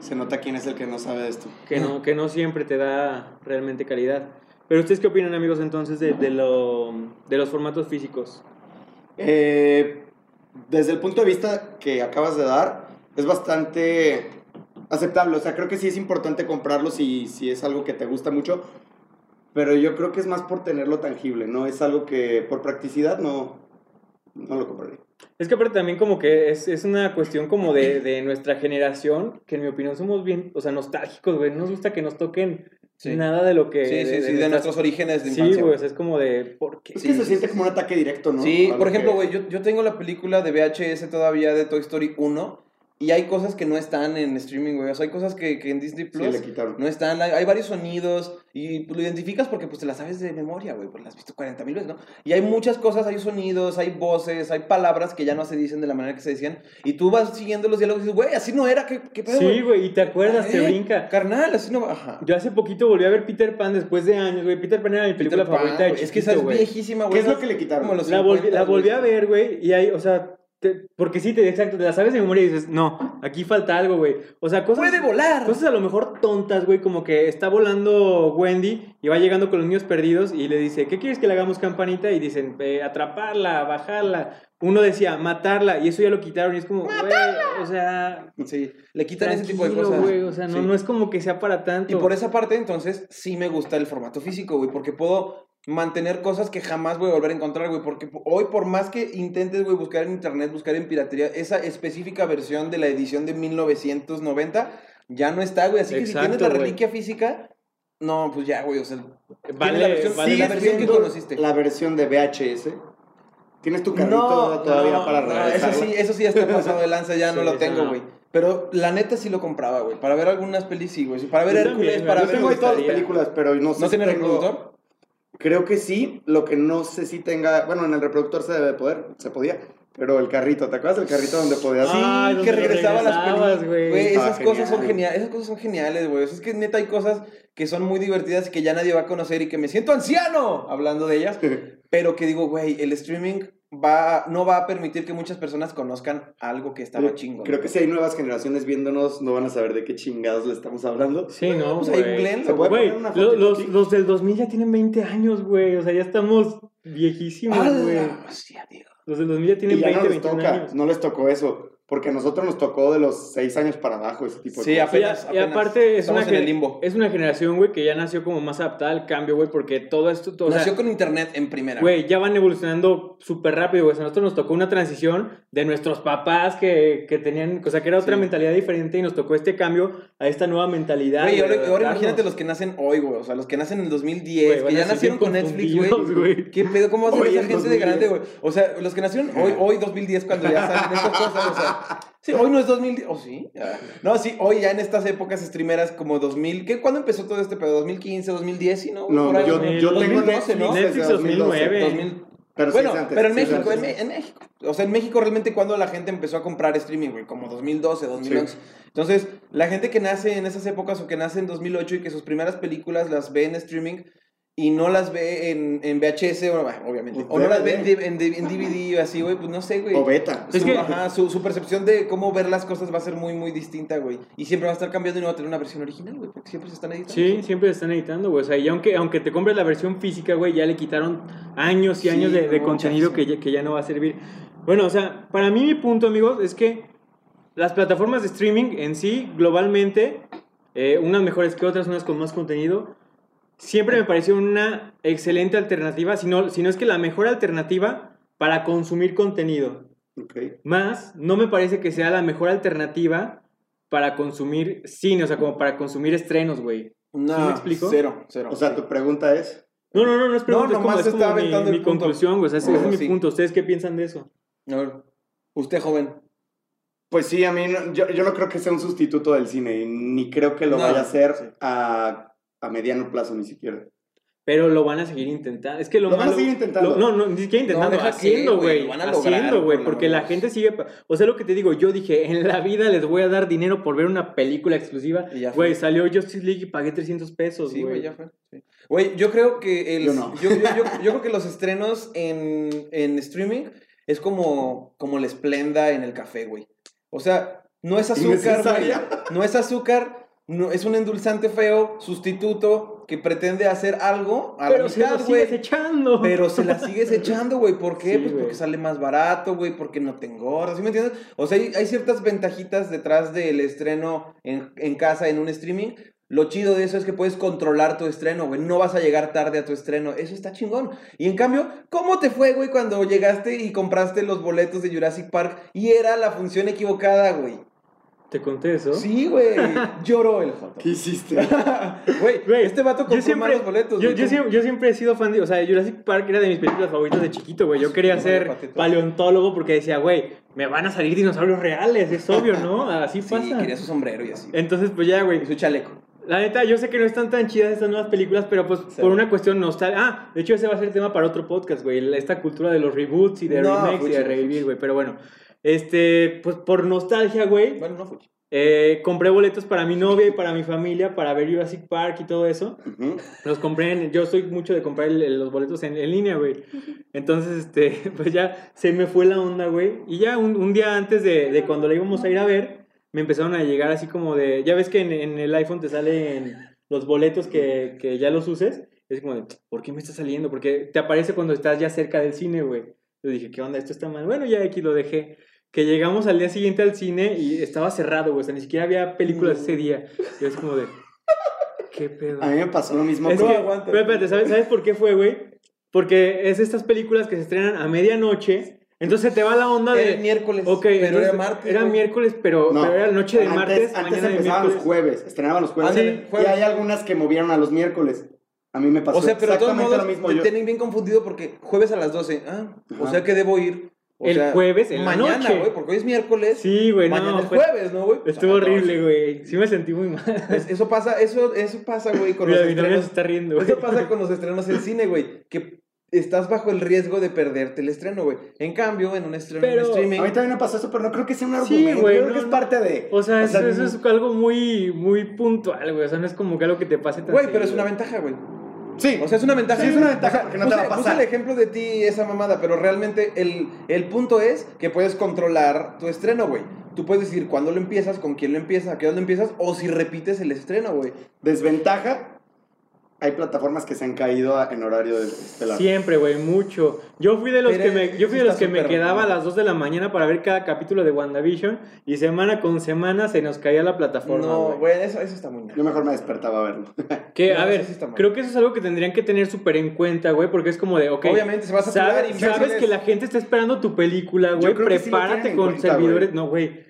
Se nota quién es el que no sabe de esto. que no, que no siempre te da realmente calidad. Pero ustedes qué opinan, amigos, entonces de, de, lo, de los formatos físicos? Eh, desde el punto de vista que acabas de dar, es bastante aceptable. O sea, creo que sí es importante comprarlo si, si es algo que te gusta mucho. Pero yo creo que es más por tenerlo tangible, ¿no? Es algo que por practicidad no, no lo compraría. Es que aparte también como que es, es una cuestión como de, de nuestra generación, que en mi opinión somos bien, o sea, nostálgicos, güey. No nos gusta que nos toquen Sí. nada de lo que... Sí, sí, sí, de, nuestras- nuestros orígenes de Sí, infancia. güey, o sea, es como de... ¿Por qué? Es Sí, que se sí, siente sí, como un ataque directo, ¿no? Sí, por ejemplo, que- güey, yo, yo tengo la película de VHS todavía de Toy Story 1 y hay cosas que no están en streaming, güey. O sea, hay cosas que, que en Disney Sí, Plus le quitaron. no están. Hay, hay varios sonidos y pues, lo identificas porque pues te las sabes de memoria, güey. Pues las has visto 40 mil veces, ¿no? Y hay muchas cosas, hay sonidos, hay voces, hay palabras que ya no se dicen de la manera que se decían. Y tú vas siguiendo los diálogos y dices, güey, así no era, ¿qué, qué pedo, Sí, güey, y te acuerdas, te Eh, brinca. Carnal, así no va. Ajá. Yo hace poquito volví a ver Peter Pan después de años, güey. Peter Pan era mi película Pan, favorita de güey. Es que chiquito, esa es viejísima, güey. ¿Qué es lo que le quitaron? como los La volví, 50, la volví a ver, güey, y hay, o sea, te- porque sí, te, exacto, te la sabes de memoria y dices, no, aquí falta algo, güey. O sea, cosas... ¡Puede volar! Cosas a lo mejor tontas, güey, como que está volando Wendy y va llegando con los niños perdidos y le dice, ¿qué quieres que le hagamos campanita? Y dicen, "Eh, atraparla, bajarla. Uno decía, matarla, y eso ya lo quitaron y es como, güey, o sea... Sí, le quitan ese tipo de cosas. güey, o sea, no, Sí. no es como que sea para tanto. Y por esa parte, entonces, sí me gusta el formato físico, güey, porque puedo mantener cosas que jamás voy a volver a encontrar, güey, porque hoy por más que intentes, güey, buscar en internet, buscar en piratería, esa específica versión de la edición de 1990 ya no está, güey, así que si tienes la güey. reliquia física, no, pues ya, güey, o sea, Vale, tienes la versión, vale la versión que conociste. La versión de VHS. ¿Tienes tu carrito todavía no, para no, regresar? eso sí, eso sí ya está pasado de lanza, ya no lo tengo, no. güey. Pero la neta sí lo compraba, güey. Para ver algunas pelis, sí, güey. Para ver Yo Hércules, para Yo ver. tengo ahí todas las películas, pero no sé ¿No si tiene tengo- reproductor? Creo que sí, lo que no sé si tenga, bueno, en el reproductor se debe poder, se podía, pero el carrito, ¿te acuerdas del carrito donde podías? Sí, Ah, que regresaba a las películas, güey. Esas cosas genial, son güey. geniales, esas cosas son geniales, güey. O sea, es que neta hay cosas que son muy divertidas y que ya nadie va a conocer y que me siento anciano hablando de ellas, pero que digo, güey, el streaming va no va a permitir que muchas personas conozcan algo que estaba chingo. Creo que si hay nuevas generaciones viéndonos, no van a saber de qué chingados le estamos hablando. Sí, ¿no? Ahí güey. googleenlo, Se puede güey. Güey, poner una lo- fotito los, aquí. los del 2000 ya tienen 20 años, güey. O sea, ya estamos viejísimos, güey. ¡Hala! Hostia, tío. Los del 2000 ya tienen Y ya 20, no les 21 toca, años. no les tocó eso, porque a nosotros nos tocó de los 6 años para abajo ese tipo de Sí, cosas. apenas, y, a- y apenas. aparte es una, en el gen- limbo. es una generación, güey, que ya nació como más adaptada al cambio, güey, porque todo esto, todo, o sea, Nació con internet en primera. güey, ya van evolucionando súper rápido, güey. O sea, a nosotros nos tocó una transición de nuestros papás que, que tenían, o sea, que era otra Sí. mentalidad diferente y nos tocó este cambio a esta nueva mentalidad. Güey, ahora, imagínate los que nacen hoy, güey. O sea, los que nacen en el 2010, Güey, que ya nacieron con Netflix, güey. ¿Qué pedo? ¿Cómo va a ser esa en gente de 2010. grande, güey? O sea, los que nacieron hoy, hoy 2010, cuando ya salen estas cosas, o sea. Sí, hoy no es 2010. ¿O sí? Ah. No, sí, hoy ya en estas épocas streameras como 2000. ¿Qué? ¿Cuándo empezó todo este pedo? ¿2015, 2010? Sí, ¿no? No, yo, yo el tengo 2012, Netflix, ¿no? Netflix 2012. 2009. 2000. Pero sí bueno, es antes, pero en sí México, en, en México. O sea, en México realmente cuando la gente empezó a comprar streaming, güey, como 2012, 2011. Entonces, la gente que nace en esas épocas o que nace en 2008 y que sus primeras películas las ve en streaming y no las ve en, en VHS, bueno, obviamente, Pues o no las ve en, en DVD o así, güey, pues no sé, güey. O beta. Es Su, que- ajá, su, su percepción de cómo ver las cosas va a ser muy, muy distinta, güey. Y siempre va a estar cambiando y no va a tener una versión original, güey, porque siempre se están editando. Sí, siempre se están editando, güey. O sea, y aunque, aunque te compres la versión física, güey, ya le quitaron años y Sí, años de, de no, contenido que ya, que ya no va a servir. Bueno, o sea, para mí mi punto, amigos, es que las plataformas de streaming en sí, globalmente, eh, unas mejores que otras, unas con más contenido, siempre me pareció una excelente alternativa, si no, si no es que la mejor alternativa para consumir contenido. Ok. Más, no me parece que sea la mejor alternativa para consumir cine, o sea, como para consumir estrenos, güey. No, ¿Sí me explico? cero, cero. O sea, tu pregunta es... No, no, no, no es pregunta, No, es como, es como mi, aventando el mi punto. conclusión, güey. O sea, ese, es mi Sí. punto. ¿Ustedes qué piensan de eso? A ver, usted joven. Pues sí, a mí no- yo, yo no creo que sea un sustituto del cine ni creo que lo No, vaya a hacer sí. a, a mediano plazo ni siquiera. Pero lo van a seguir intentando. Es que lo, Lo van a seguir intentando. lo- no, no, ni siquiera intentando, que, haciendo, güey, güey. lo van a lograr, Haciendo, güey. por Porque la gente sigue. O sea, lo que te digo, yo dije, en la vida les voy a dar dinero por ver una película exclusiva. Y ya fue. Güey, salió Justice League y pagué 300 pesos, Sí, güey, güey. ya fue. sí. Güey, yo creo que el, Yo no. yo, yo- yo- yo creo que los estrenos en, en streaming es como, como la esplenda en el café, güey. O sea, no es azúcar, güey. No es azúcar, no, es un endulzante feo, sustituto, que pretende hacer algo a Pero la se lo mitad, sigues güey. echando. Pero se la sigues echando, güey. ¿Por qué? Sí, pues güey. porque sale más barato, güey, porque no te engordas, ¿sí me entiendes? O sea, hay, hay ciertas ventajitas detrás del estreno en, en casa, en un streaming. Lo chido de eso es que puedes controlar tu estreno, güey. No vas a llegar tarde a tu estreno. Eso está chingón. Y en cambio, ¿cómo te fue, güey, cuando llegaste y compraste los boletos de Jurassic Park y era la función equivocada, güey? ¿Te conté eso? Sí, güey. Lloró el foto. ¿Qué hiciste? Güey, este vato compró yo siempre, malos boletos. yo, yo siempre, yo siempre he sido fan de, o sea, Jurassic Park era de mis películas favoritas de chiquito, güey. Yo quería Sí, ser paleontólogo porque decía, güey, me van a salir dinosaurios reales, es obvio, ¿no? Así Sí, pasa. quería su sombrero y así. Entonces, pues ya, güey. Y su chaleco. La neta, yo sé que no están tan chidas estas nuevas películas, pero pues Sí. por una cuestión nostálgica. Ah, de hecho, ese va a ser tema para otro podcast, güey. Esta cultura de los reboots y de No, remakes y de revivir, güey. Pero bueno, este, pues por nostalgia, güey. Bueno, no fue. eh, compré boletos para mi novia y para mi familia para ver Jurassic Park y todo eso. Los compré en, yo soy mucho de comprar el- los boletos en, en línea, güey. Entonces, este, pues ya se me fue la onda, güey. Y ya un, un día antes de, de cuando la íbamos a ir a ver, me empezaron a llegar así como de, ya ves que en, en el iPhone te salen los boletos que, que ya los uses. Es como de, ¿por qué me está saliendo? Porque te aparece cuando estás ya cerca del cine, güey. Yo dije, ¿qué onda? Esto está mal. Bueno, ya aquí lo dejé. Que llegamos al día siguiente al cine y estaba cerrado, güey. O sea, ni siquiera había películas ese día. Y es como de, ¿qué pedo? A mí me pasó lo mismo. Es que, aguanta. pero espérate, ¿sabes, ¿sabes por qué fue, güey? Porque es estas películas que se estrenan a medianoche, entonces te va la onda de... Era miércoles. Ok, pero entonces, era martes. Era güey. miércoles, pero, No, pero era noche de antes, martes, Antes empezaban los jueves, estrenaban los jueves. Ándale, y jueves. hay algunas que movieron a los miércoles. A mí me pasó O sea, pero todos exactamente modos lo mismo. te Yo, tienen bien confundido porque jueves a las 12. Ah, o sea que debo ir. O El sea, jueves en la mañana, noche. güey, porque hoy es miércoles. Sí, güey, mañana no. es fue- jueves, ¿no, güey? Estuvo O sea, horrible, güey. Sí me sentí muy mal. Es- Eso pasa, eso, eso pasa, güey, con Mira, los estrenos. está riendo, güey. Eso pasa con los estrenos en cine, güey. Que estás bajo el riesgo de perderte el estreno, güey. En cambio, en un estreno Pero- en streaming. a mí también me pasó eso, pero no creo que sea un Sí, argumento. güey, creo no, que es parte de. O sea, O eso, sea, eso es algo muy, muy puntual, güey. O sea, no es como que algo que te pase tan Güey, pero es una ventaja, güey. Sí, O sea, es una ventaja. Sí, es una ventaja, O sea, porque no te puse- va a pasar. Puse el ejemplo de ti y esa mamada, pero realmente el, el punto es que puedes controlar tu estreno, güey. Tú puedes decir cuándo lo empiezas, con quién lo empiezas, a qué hora lo empiezas, o si repites el estreno, güey. desventaja. Hay plataformas que se han caído a- en horario de estelar. Siempre, güey, mucho. Yo fui de los Pero que me, yo fui de los que me quedaba a las 2 de la mañana para ver cada capítulo de WandaVision y semana con semana se nos caía la plataforma. No, güey. eso, eso está muy mal. Yo mejor me despertaba a verlo. Que, No, a ver, sí creo que eso es algo que tendrían que tener súper en cuenta, güey, porque es como de, ok, Obviamente se va a saturar sabes, y sabes que la gente está esperando tu película, güey, creo que sí lo prepárate con cuenta, servidores. No, güey.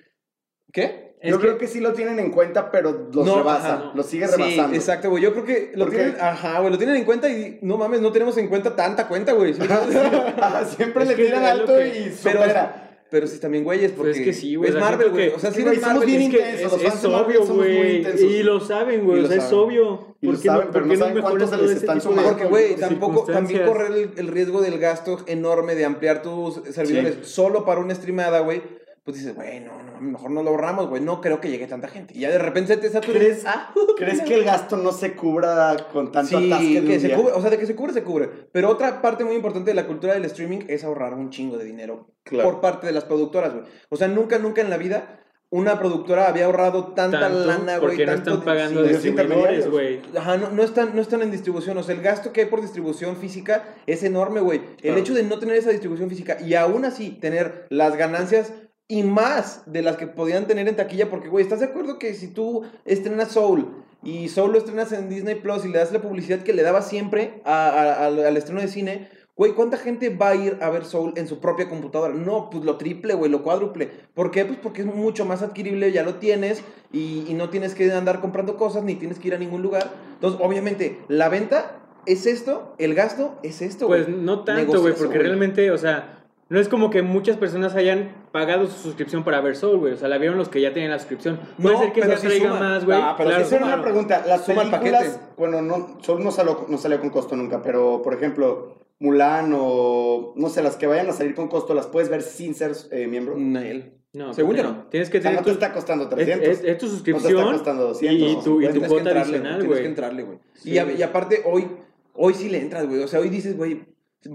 ¿Qué? Es Yo que- creo que sí lo tienen en cuenta, pero los No, rebasa. ajá, no. Los sigue Sí, rebasando. exacto, güey. Yo creo que lo tienen, ajá, güey, lo tienen en cuenta y no mames, no tenemos en cuenta tanta cuenta, güey. ¿sí? Ajá, Siempre Es le tiran alto que- y Pero, supera. pero sí también, güeyes, porque Pues es que sí, güey, es Marvel, güey. O sea, eres güey, somos Marvel, bien es Es que intensos, es, los fans es obvio, güey. intensos. Y lo saben, güey. O sea, es obvio. Y lo ¿Por qué saben, no, pero no cuántos se les están sumando. Porque, güey, tampoco, también correr el, el riesgo del gasto enorme de ampliar tus servidores solo para una streamada, güey. Pues dices, güey, no, no, mejor no lo ahorramos, güey. No creo que llegue tanta gente. Y ya de repente se te satura. y ¿Crees, dices, ah, ¿Crees que el gasto no se cubra con tanto Sí, atasque de que un se día? cubre, o sea, de que se cubre, se cubre. Pero otra parte muy importante de la cultura del streaming es ahorrar un chingo de dinero Claro. por parte de las productoras, güey. O sea, nunca, nunca en la vida una productora había ahorrado tanta Tanto, lana, güey. porque no están pagando sí, distribuidores, güey. Ajá, no, no, están, no están en distribución. O sea, el gasto que hay por distribución física es enorme, güey. El Claro. hecho de no tener esa distribución física y aún así tener las ganancias y más de las que podían tener en taquilla, porque, güey, ¿estás de acuerdo que si tú estrenas Soul y Soul lo estrenas en Disney Plus y le das la publicidad que le daba siempre a- a- al, al estreno de cine, güey, ¿cuánta gente va a ir a ver Soul en su propia computadora? No, pues lo triple, güey, lo cuádruple. ¿Por qué? Pues porque es mucho más adquirible, ya lo tienes y, y no tienes que andar comprando cosas ni tienes que ir a ningún lugar. Entonces, obviamente, la venta es esto, el gasto es esto, güey. Pues no tanto, güey, porque realmente, o sea, no es como que muchas personas hayan pagado su suscripción para ver Soul, güey. O sea, la vieron los que ya tienen la suscripción. Puede No, ser que se atraiga suma. más, güey. Ah, pero claro, esa era una claro. pregunta. Las Suma el películas, paquete. bueno, no, solo no salió, no salió con costo nunca, pero por ejemplo, Mulan o no sé, las que vayan a salir con costo, ¿las puedes ver sin ser eh, miembro? Nael. No, Según creo yo que no. Tienes que tener no te está costando es, 300. es- es tu no te suscripción está costando 200. y tu, y tu Tienes que cuota entrarle, adicional, Tienes güey. que entrarle, güey. Sí, y, y aparte, hoy, hoy sí le entras, güey. O sea, hoy dices, güey,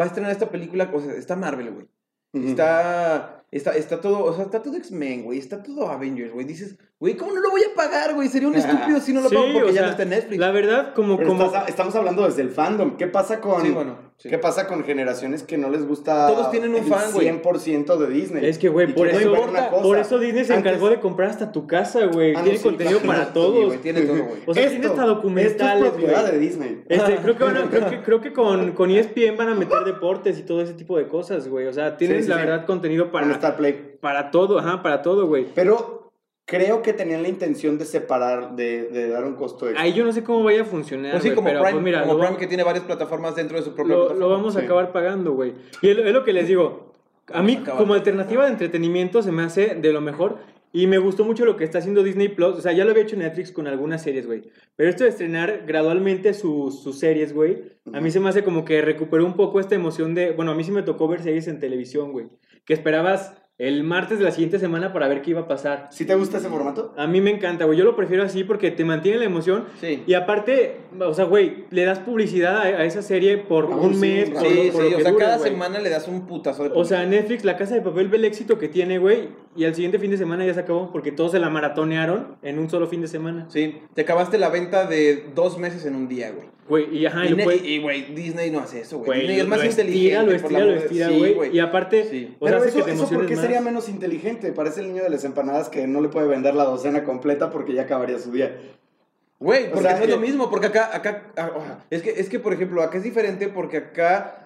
va a estrenar esta película, o sea, está Marvel, güey. Está, está, está todo, o sea, está todo X-Men, güey. Está todo Avengers, güey. Dices, güey, ¿cómo no lo voy a pagar, güey? Sería un estúpido si no lo Sí, pago porque o ya sea, no está en Netflix. La verdad, como, Pero como estás- estamos hablando desde el fandom. ¿Qué pasa con, Sí, bueno. sí. ¿qué pasa con generaciones que no les gusta Todos tienen un el fan, güey. 100% de Disney? Es que, güey, por eso- por eso Disney se Antes- encargó de comprar hasta tu casa, güey. Ah, no, Tiene sí, contenido claro. para Sí, todos. güey, tiene todo, güey. O sea, tiene hasta documentales, Esto es propiedad güey. de Disney. Este, creo que, van a- creo que, creo que con, con ESPN van a meter deportes y todo ese tipo de cosas, güey. O sea, sí, la sí. verdad contenido Con para, Star Play. para todo, ajá, para todo, güey. Pero creo que tenían la intención de separar, de, de dar un costo extra. Ahí yo no sé cómo vaya a funcionar, Pues sí, como pero Prime, pues mira, como Prime va- que tiene varias plataformas dentro de su propia lo, lo vamos a Sí. acabar pagando, güey. Y es, lo- es lo que les digo. A mí, a como alternativa de entretenimiento, se me hace de lo mejor. Y me gustó mucho lo que está haciendo Disney Plus. O sea, ya lo había hecho Netflix con algunas series, güey. Pero esto de estrenar gradualmente sus, sus series, güey, a mí se me hace como que recuperó un poco esta emoción de. Bueno, a mí sí me tocó ver series en televisión, güey. Que esperabas el martes de la siguiente semana para ver qué iba a pasar. ¿Sí te gusta ese formato? A mí me encanta, güey. Yo lo prefiero así porque te mantiene la emoción. Sí. Y aparte, o sea, güey, le das publicidad a, a esa serie por Ah, un sí, mes, por, Sí, lo- por sí, lo o sea, dure, cada güey. semana le das un putazo de O sea, Netflix, La Casa de Papel ve el éxito que tiene, güey, y al siguiente fin de semana ya se acabó porque todos se la maratonearon en un solo fin de semana. Sí, te acabaste la venta de dos meses en un día, güey. Güey, y ajá, y Disney- y, güey, Disney no hace eso, güey. güey, Disney es más lo inteligente. estira, lo por estira, la lo amor de- estira, sí, güey. y aparte, Sí. o sea, Pero hace eso, que te eso ¿por qué más. sería menos inteligente? Parece el niño de las empanadas que no le puede vender la docena completa porque ya acabaría su día. Güey, O porque sea, no es lo mismo, porque acá, acá, ah, es que, es que, por ejemplo, acá es diferente porque acá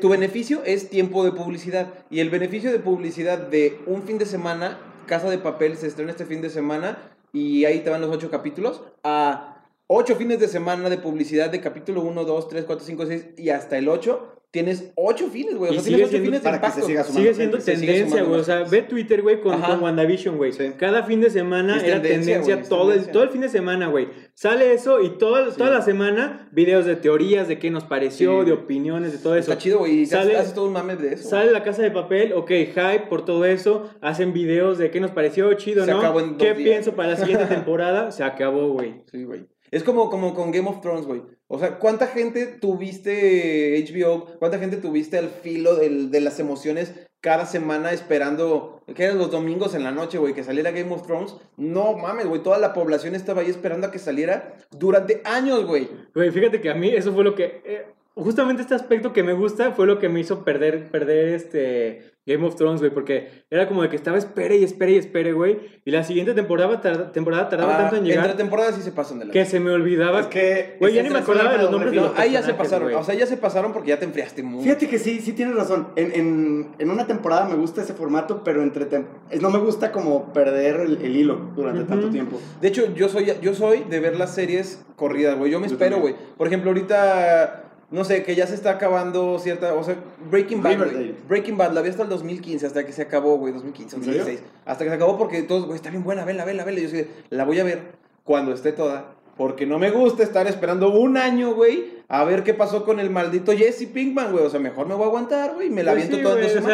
tu beneficio es tiempo de publicidad y el beneficio de publicidad de un fin de semana, Casa de Papel se estrena este fin de semana y ahí te van los ocho capítulos, a ocho fines de semana de publicidad de capítulo 1, 2, 3, 4, 5, 6 y hasta el 8, tienes ocho fines, güey. O sea, sigue tienes ocho siendo- fines de para que se impacto. siga sumando Sigue siendo tendencia, güey. O sea, ve Twitter, güey, con, con WandaVision, güey. Sí. Cada fin de semana Es era tendencia, todo, el, tendencia. todo el fin de semana, güey. Sale eso y todo, Sí. toda la semana videos de teorías, de qué nos pareció, Sí. de opiniones, de todo eso. Está chido, güey. Sale- todo un mame de eso. Sale la casa de papel, ok, hype por todo eso, hacen videos de qué nos pareció, chido, Se ¿no? acabó en dos ¿Qué días. pienso para la siguiente temporada? Se acabó, güey. Sí, güey. Es como, como con Game of Thrones, güey. O sea, ¿cuánta gente tuviste HBO? ¿Cuánta gente tuviste al filo del- de las emociones cada semana esperando, que eran los domingos en la noche, güey, que saliera Game of Thrones? No mames, güey, toda la población estaba ahí esperando a que saliera durante años, güey. Güey, fíjate que a mí eso fue lo que... eh, justamente este aspecto que me gusta fue lo que me hizo perder, perder este Game of Thrones, güey, porque era como de que estaba espere y espere y espere, güey, y la siguiente temporada, tarda- temporada tardaba Ah, tanto en Entre llegar temporadas sí se pasan de la... que se me olvidaba Es que. Güey, ya ni me entre acordaba de los nombres de los ahí ya se pasaron, güey. o sea, ya se pasaron porque ya te enfriaste mucho. Fíjate que sí, sí tienes razón. En, en, en una temporada me gusta ese formato, pero entre tem- no me gusta como perder el, el hilo durante tanto tiempo. De hecho, yo soy, yo soy de ver las series corridas, güey. Yo me Yo espero, güey. Por ejemplo, ahorita, no sé, que ya se está acabando cierta, o sea, Breaking Bad, güey. Breaking Bad la vi hasta el 2015, hasta que se acabó, güey, 2015, ¿En serio? 2016. Hasta que se acabó porque todos, güey, está bien buena, vela, vela, vela. Yo sí, la voy a ver cuando esté toda. Porque no me gusta estar esperando un año, güey, a ver qué pasó con el maldito Jesse Pinkman, güey. O sea, mejor me voy a aguantar, güey, y me la Pues aviento sí, todas en dos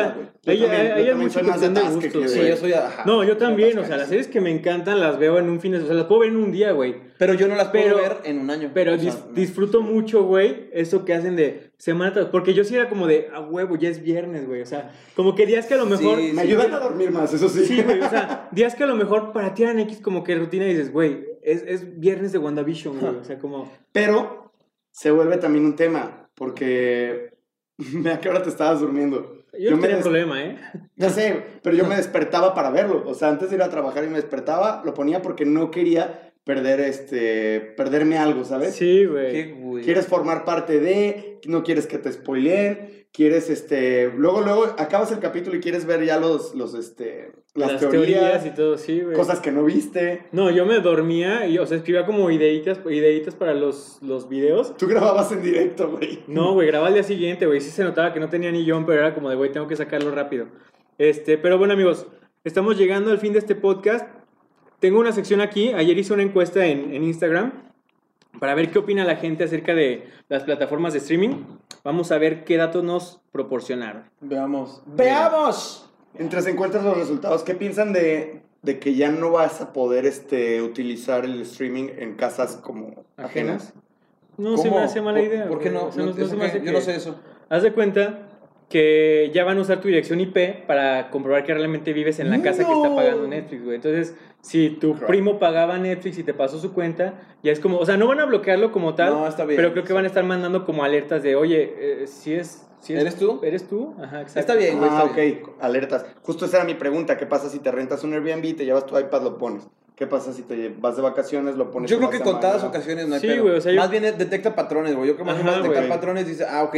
güey, güey. Ahí es soy más de gustos, que Sí, güey. yo soy, ajá. No, yo también, o sea, las series que me encantan las veo en un fin de o sea, las puedo ver en un día, güey. Pero yo no las puedo Pero- ver en un año. Pero O sea, dis- no. disfruto mucho, güey, eso que hacen de semana tras... Porque yo sí era como de, a huevo, ya es viernes, güey. O sea, como que días que a lo mejor... Sí, Me ayudan a dormir más, eso sí. Sí, güey, o sea, días que a lo mejor para ti eran X como que rutina y dices, güey, es, es viernes de WandaVision, güey. O sea, como... Pero se vuelve también un tema, porque. ¿A qué hora te estabas durmiendo? Yo, Yo no me tenía des- problema, ¿eh? Ya sé, pero yo me despertaba para verlo. O sea, antes de ir a trabajar y me despertaba, lo ponía porque no quería perder este perderme algo, ¿sabes? Sí, güey. Quieres formar parte de, no quieres que te spoileen, quieres este, luego luego acabas el capítulo y quieres ver ya los los este las, Las teorías, teorías y todo, sí, güey. cosas que no viste. No, yo me dormía y, o sea, escribía como ideitas, ideitas para los, los videos. Tú grababas en directo, güey. No, güey, grababa al día siguiente, güey. Sí se notaba que no tenía ni guion, pero era como de, güey, tengo que sacarlo rápido. Este, pero bueno, amigos, estamos llegando al fin de este podcast. Tengo una sección aquí. Ayer hice una encuesta en, en Instagram para ver qué opina la gente acerca de las plataformas de streaming. Vamos a ver qué datos nos proporcionaron. Veamos. ¡Veamos! Mientras encuentras los resultados, ¿qué piensan de, de que ya no vas a poder este, utilizar el streaming en casas como ajenas? No se me hace mala ¿Por- idea. ¿Por qué no? O sea, no- no ¿Eso se me qué? hace Yo que- no sé eso. Haz de cuenta que ya van a usar tu dirección IP para comprobar que realmente vives en la casa que está No. pagando Netflix, güey. Entonces, si tu Crap. primo pagaba Netflix y te pasó su cuenta, ya es como, o sea, no van a bloquearlo como tal, No, está bien. pero creo que van a estar mandando como alertas de, oye, eh, si es, si es- ¿Eres tú? ¿Eres tú? Ajá, exacto. Está bien, güey. Ah, está bien. ok, alertas. Justo esa era mi pregunta. ¿Qué pasa si te rentas un Airbnb te llevas tu iPad, lo pones? ¿Qué pasa si te vas de vacaciones, lo pones Yo creo que contadas ocasiones no hay Sí, pedo. güey, o sea, yo- Más bien es- detecta patrones, güey. Yo creo que más bien detectar güey. patrones dice, ah, ok,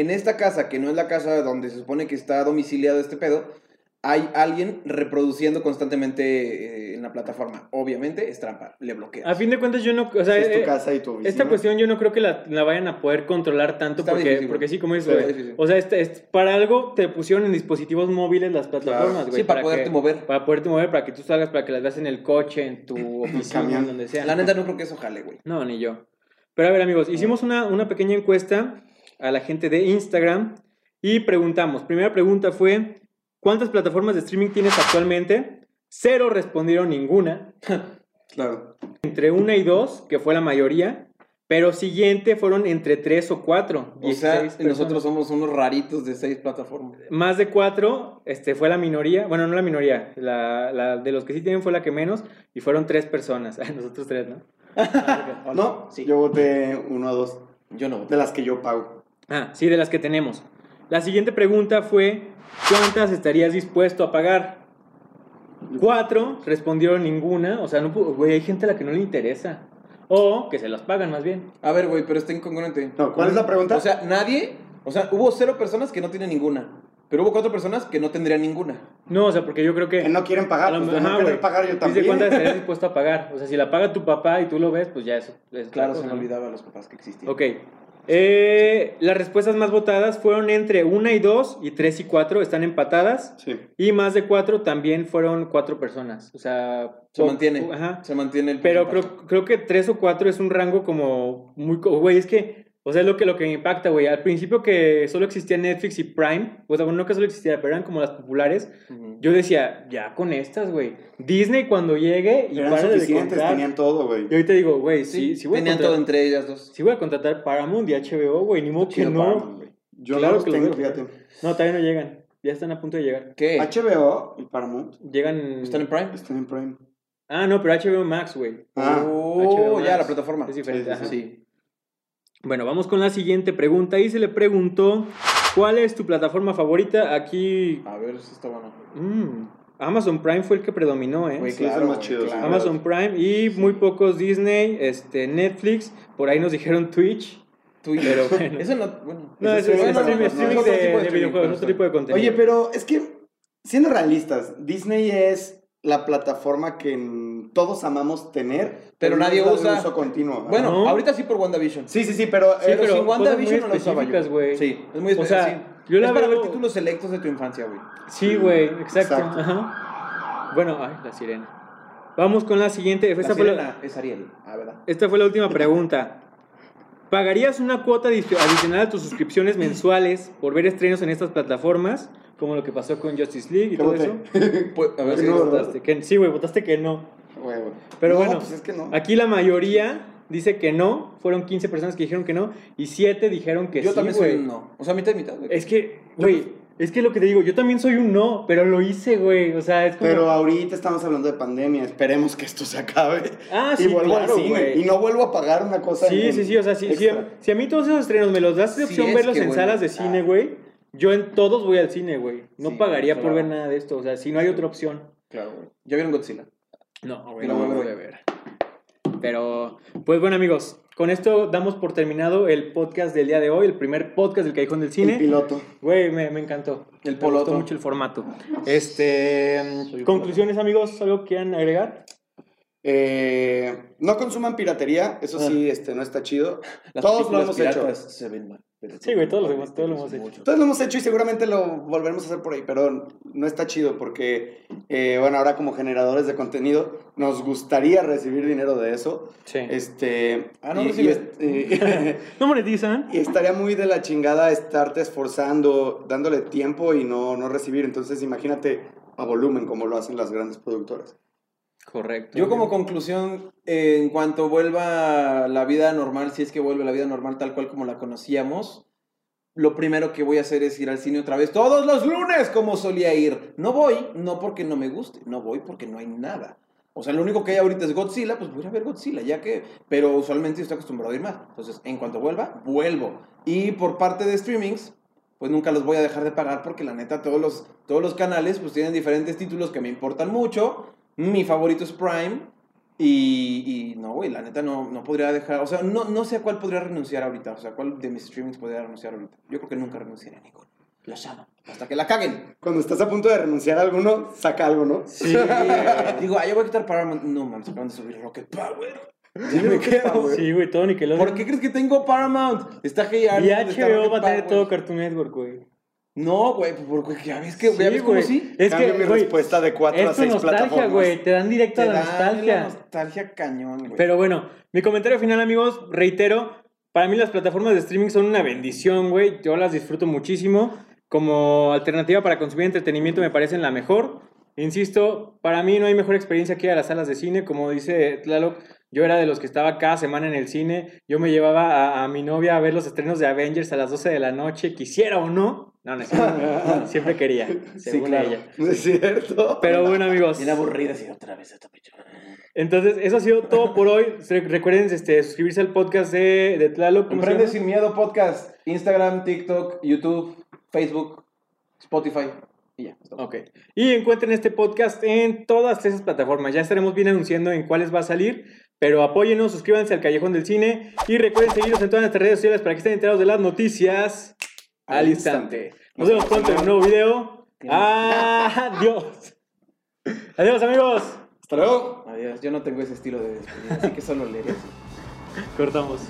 en esta casa, que no es la casa donde se supone que está domiciliado este pedo, hay alguien reproduciendo constantemente eh, en la plataforma. Obviamente es trampa, le bloquea. A fin de cuentas, yo no, o sea, es tu eh, casa y tu oficina. Esta cuestión yo no creo que la, la vayan a poder controlar tanto Está porque, difícil, porque sí, como dices, difícil. o sea, este, este- para algo te pusieron en dispositivos móviles las plataformas, güey. Sí, para poderte que- mover. Para poderte mover, para que tú salgas, para que las veas en el coche, en tu oficina, en donde sea. La neta no creo que eso jale, güey. No, ni yo. Pero a ver, amigos, hicimos una, una pequeña encuesta a la gente de Instagram y preguntamos. Primera pregunta fue, ¿cuántas plataformas de streaming tienes actualmente? Cero respondieron ninguna. Claro. Entre una y dos, que fue la mayoría. Pero siguiente fueron entre tres o cuatro. O sea, 16 nosotros somos unos raritos de seis plataformas. Más de cuatro, este, fue la minoría. Bueno, no la minoría. La, la de los que sí tienen fue la que menos. Y fueron tres personas. Nosotros tres, ¿no? No, Sí. yo voté uno o dos. Yo no. De las que yo pago. Ah, sí, de las que tenemos. La siguiente pregunta fue, ¿cuántas estarías dispuesto a pagar? Cuatro respondieron ninguna, o sea, no, güey, hay gente a la que no le interesa. O que se las pagan más bien. A ver, güey, pero está incongruente. No, ¿cuál es la pregunta? O sea, nadie, o sea, hubo cero personas que no tienen ninguna, pero hubo cuatro personas que no tendrían ninguna. No, o sea, porque yo creo que... que no quieren pagar, pues ajá, no querer güey. pagar yo Dice, también. ¿cuántas estarías dispuesto a pagar? O sea, si la paga tu papá y tú lo ves, pues ya eso. es Claro, se me olvidaba a los papás que existían. Ok. Eh, las respuestas más votadas fueron entre una y dos y tres y cuatro, están empatadas. Sí. Y más de cuatro también fueron cuatro personas. O sea, Se mantiene. Ajá. Se mantiene el Pero creo, creo que tres o cuatro es un rango como muy... Güey, es que... O sea, es lo que, lo que me impacta, güey. Al principio que solo existía Netflix y Prime, o sea, bueno, no que solo existiera, pero eran como las populares. Yo decía, ya con estas, güey. Disney cuando llegue y Eran pare de contar. tenían todo, güey. Y ahorita digo, güey, sí, Sí, sí, voy a tenían contratar- todo entre ellas dos. sí voy a contratar Paramount y HBO, güey. Ni modo que no. Paramount. Yo Claro no los que tengo, a fíjate. No, todavía no llegan. Ya están a punto de llegar. ¿Qué? HBO y Paramount Llegan... ¿Están en Prime? están en Prime. Ah, no, pero HBO Max, güey. Ah, oh, HBO ya, Max. la plataforma. Es diferente, Sí, sí, ajá. Sí. Bueno, vamos con la siguiente pregunta. Y se le preguntó, ¿cuál es tu plataforma favorita? Aquí, A ver si está bueno. mm, Amazon Prime fue el que predominó, ¿eh? Sí, claro, más chido, claro. Amazon Prime y muy pocos Disney, este, Netflix, por ahí nos dijeron Twitch. Twitch. Pero bueno. Eso no, bueno. No, eso es es streaming, bueno, streaming no, de, videojuegos, otro tipo de contenido. Oye, pero es que, siendo realistas, Disney es la plataforma que todos amamos tener, Pero nadie de usa. uso continuo. Bueno, ¿No? ahorita sí por WandaVision. Sí, sí, sí, pero... Sí, eh, pero, pero sin WandaVision muy no lo usaba yo. güey. Sí, es muy O sea, específico. yo la es para veo- ver títulos selectos de tu infancia, güey. Sí, güey, exacto. Exacto. Ajá. Bueno, ay, la sirena. Vamos con la siguiente. La Esta fue la, sirena es Ariel. Ah, ¿verdad? esta fue la última pregunta. ¿Pagarías una cuota adi- adicional a tus suscripciones mensuales por ver estrenos en estas plataformas? Como lo que pasó con Justice League y ¿Qué todo voté? eso. Pues, a ver si no. Votaste que- sí, güey, votaste que no. Güey, güey. Pero No, bueno, pues es que no. Aquí la mayoría dice que no. Fueron 15 personas que dijeron que no. Y 7 dijeron que Yo sí, también soy güey. un no. O sea, mitad y mitad, güey. Es que, güey, es que lo que te digo, yo también soy un no, pero lo hice, güey. O sea, es como... Pero ahorita estamos hablando de pandemia, esperemos que esto se acabe. Ah, y sí, vuelvo claro, al cine. güey. Y no vuelvo a pagar una cosa Sí, en- sí, sí, o sea, si, si, extra. si a mí todos esos estrenos me los das de Sí, opción es verlos que, en bueno, salas de ah. cine, güey, yo en todos voy al cine, güey. No Sí, pagaría claro. por ver nada de esto, o sea, si no hay otra opción. Claro, güey. ¿Ya vieron Godzilla? No, güey, No, voy a ver. Pero, pues bueno, amigos, con esto damos por terminado el podcast del día de hoy, el primer podcast del Callejón del El Cine. piloto. Güey, me, me encantó. El Me poloto. gustó mucho el formato. Este, conclusiones, amigos, ¿algo quieran agregar? Eh, no consuman piratería, eso sí, este, no está chido. Las Todos lo hemos hecho. piratas se ven mal. Pero Sí, güey, todos lo hemos- todos lo hemos hecho. Mucho. Todos lo hemos hecho y seguramente lo volveremos a hacer por ahí, pero no está chido porque, eh, bueno, ahora como generadores de contenido nos gustaría recibir dinero de eso. Sí. Este, Ah, no y, y ¿No monetizan? y estaría muy de la chingada estarte esforzando, dándole tiempo y no, no recibir. Entonces imagínate a volumen como lo hacen las grandes productoras. Correcto. Yo como conclusión, en cuanto vuelva la vida normal, si es que vuelve la vida normal tal cual como la conocíamos, lo primero que voy a hacer es ir al cine otra vez todos los lunes como solía ir. No voy, no porque no me guste, no voy porque no hay nada. O sea, lo único que hay ahorita es Godzilla, pues voy a ver Godzilla, ya que... Pero usualmente estoy acostumbrado a ir más. Entonces, en cuanto vuelva, vuelvo. Y por parte de streamings, pues nunca los voy a dejar de pagar porque la neta todos los, todos los canales pues tienen diferentes títulos que me importan mucho. Mi favorito es Prime. Y, y no, güey, la neta no, no podría dejar, o sea, no, no sé a cuál podría renunciar ahorita, o sea, cuál de mis streamings podría renunciar ahorita. Yo creo que nunca renunciaría a ninguno. Los amo. Hasta que la caguen. Cuando estás a punto de renunciar a alguno, saca algo, ¿no? Sí. Digo, ah, yo voy a quitar Paramount. No, mames, acaban de subir Rocket Power. Ya me quedo, güey. Sí, güey, todo Nickelodeon. ¿Por qué crees que tengo Paramount? Está Hey Y HBO va a tener todo Cartoon Network, güey. No, güey, pues, porque ya ves que, ya ves güey. sí. Es Cambio que, mi güey, respuesta de 4 a es tu 6 nostalgia, plataformas. güey. Te dan directo a Te la da nostalgia. la nostalgia cañón, güey. Pero bueno, mi comentario final, amigos, reitero, para mí las plataformas de streaming son una bendición, güey. Yo las disfruto muchísimo. Como alternativa para consumir entretenimiento me parecen la mejor. Insisto, para mí no hay mejor experiencia que ir a las salas de cine. Como dice Tlaloc, yo era de los que estaba cada semana en el cine. Yo me llevaba a, a mi novia a ver los estrenos de Avengers a las 12 de la noche, quisiera o no. No, no, siempre, siempre quería, Sí, según claro. ella. No es cierto. Pero bueno, amigos. Bien aburrida, así otra vez esta pichona. Entonces, eso ha sido todo por hoy. Re- Recuerden este, suscribirse al podcast de, de Tlaloc. ¿cómo se Emprende sin miedo podcast. Instagram, TikTok, YouTube, Facebook, Spotify. Y ya. es. Ok. Y encuentren este podcast en todas esas plataformas. Ya estaremos bien anunciando en cuáles va a salir. Pero apóyenos, suscríbanse al Callejón del Cine. Y recuerden seguirnos en todas nuestras redes sociales para que estén enterados de las noticias Al instante. Nos vemos pronto en un nuevo video. Adiós. Adiós, amigos. Hasta luego. Adiós. Yo no tengo ese estilo de despedida, así que solo leeré así. Cortamos.